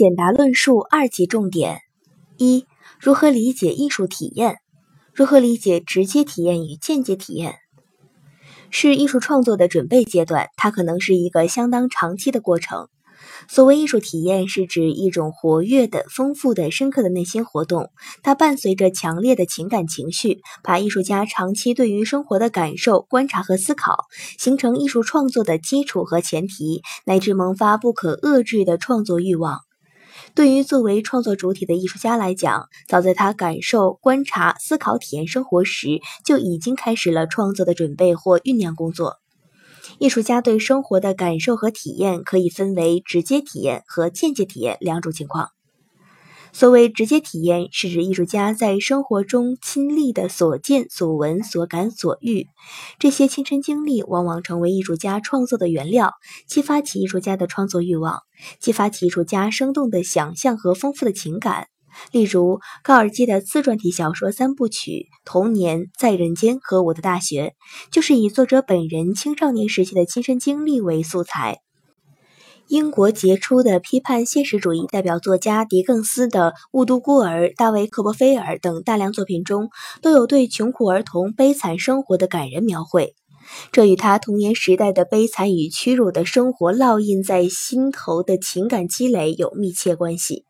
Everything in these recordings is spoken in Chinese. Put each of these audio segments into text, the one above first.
简答论述二级重点：一、如何理解艺术体验？如何理解直接体验与间接体验？是艺术创作的准备阶段，它可能是一个相当长期的过程。所谓艺术体验，是指一种活跃的、丰富的、深刻的内心活动，它伴随着强烈的情感情绪，把艺术家长期对于生活的感受、观察和思考，形成艺术创作的基础和前提，乃至萌发不可遏制的创作欲望。对于作为创作主体的艺术家来讲，早在他感受、观察、思考、体验生活时，就已经开始了创作的准备或酝酿工作。艺术家对生活的感受和体验可以分为直接体验和间接体验两种情况。所谓直接体验，是指艺术家在生活中亲历的所见所闻所感所遇，这些亲身经历往往成为艺术家创作的原料，激发起艺术家的创作欲望，激发起艺术家生动的想象和丰富的情感。例如，高尔基的自传体小说三部曲《童年》《在人间》和《我的大学》，就是以作者本人青少年时期的亲身经历为素材。英国杰出的批判现实主义代表作家狄更斯的《雾都孤儿》、大卫·科波菲尔等大量作品中，都有对穷苦儿童悲惨生活的感人描绘，这与他童年时代的悲惨与屈辱的生活烙印在心头的情感积累有密切关系。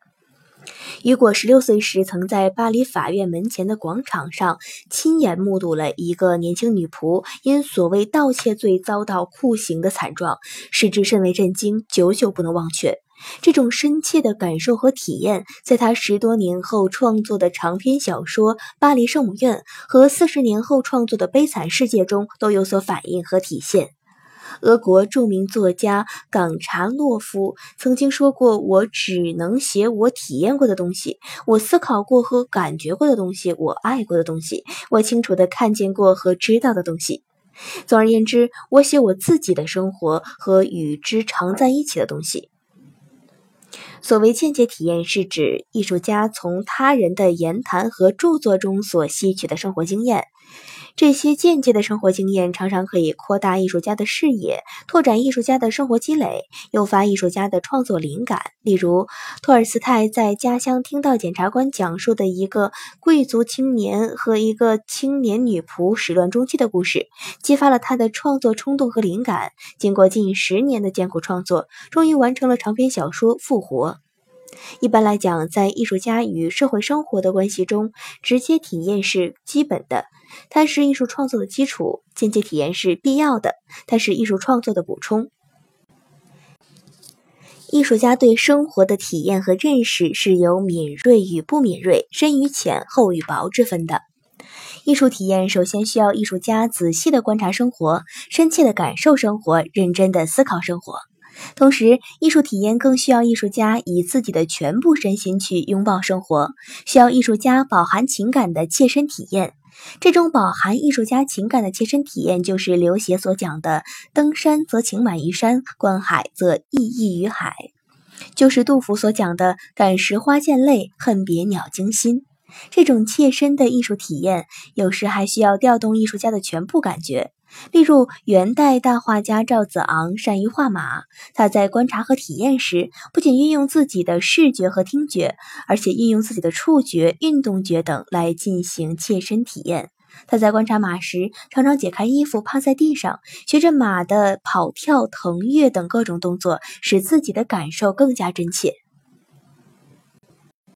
雨果十六岁时，曾在巴黎法院门前的广场上亲眼目睹了一个年轻女仆因所谓盗窃罪遭到酷刑的惨状，使之甚为震惊，久久不能忘却。这种深切的感受和体验，在他十多年后创作的长篇小说《巴黎圣母院》和四十年后创作的《悲惨世界》中都有所反映和体现。俄国著名作家冈察洛夫曾经说过：“我只能写我体验过的东西，我思考过和感觉过的东西，我爱过的东西，我清楚地看见过和知道的东西。总而言之，我写我自己的生活和与之常在一起的东西。”所谓间接体验，是指艺术家从他人的言谈和著作中所吸取的生活经验。这些间接的生活经验常常可以扩大艺术家的视野，拓展艺术家的生活积累，诱发艺术家的创作灵感。例如，托尔斯泰在家乡听到检察官讲述的一个贵族青年和一个青年女仆始乱终弃的故事，激发了他的创作冲动和灵感。经过近十年的艰苦创作，终于完成了长篇小说《复活》。一般来讲，在艺术家与社会生活的关系中，直接体验是基本的，它是艺术创作的基础；间接体验是必要的，它是艺术创作的补充。艺术家对生活的体验和认识是由敏锐与不敏锐、深与浅、厚与薄之分的。艺术体验首先需要艺术家仔细的观察生活，深切的感受生活，认真的思考生活。同时，艺术体验更需要艺术家以自己的全部身心去拥抱生活，需要艺术家饱含情感的切身体验。这种饱含艺术家情感的切身体验，就是刘勰所讲的“登山则情满于山，观海则意溢于海”，就是杜甫所讲的“感时花溅泪，恨别鸟惊心”。这种切身的艺术体验，有时还需要调动艺术家的全部感觉。例如，元代大画家赵子昂善于画马，他在观察和体验时，不仅运用自己的视觉和听觉，而且运用自己的触觉、运动觉等来进行切身体验。他在观察马时，常常解开衣服趴在地上，学着马的跑跳、腾跃等各种动作，使自己的感受更加真切。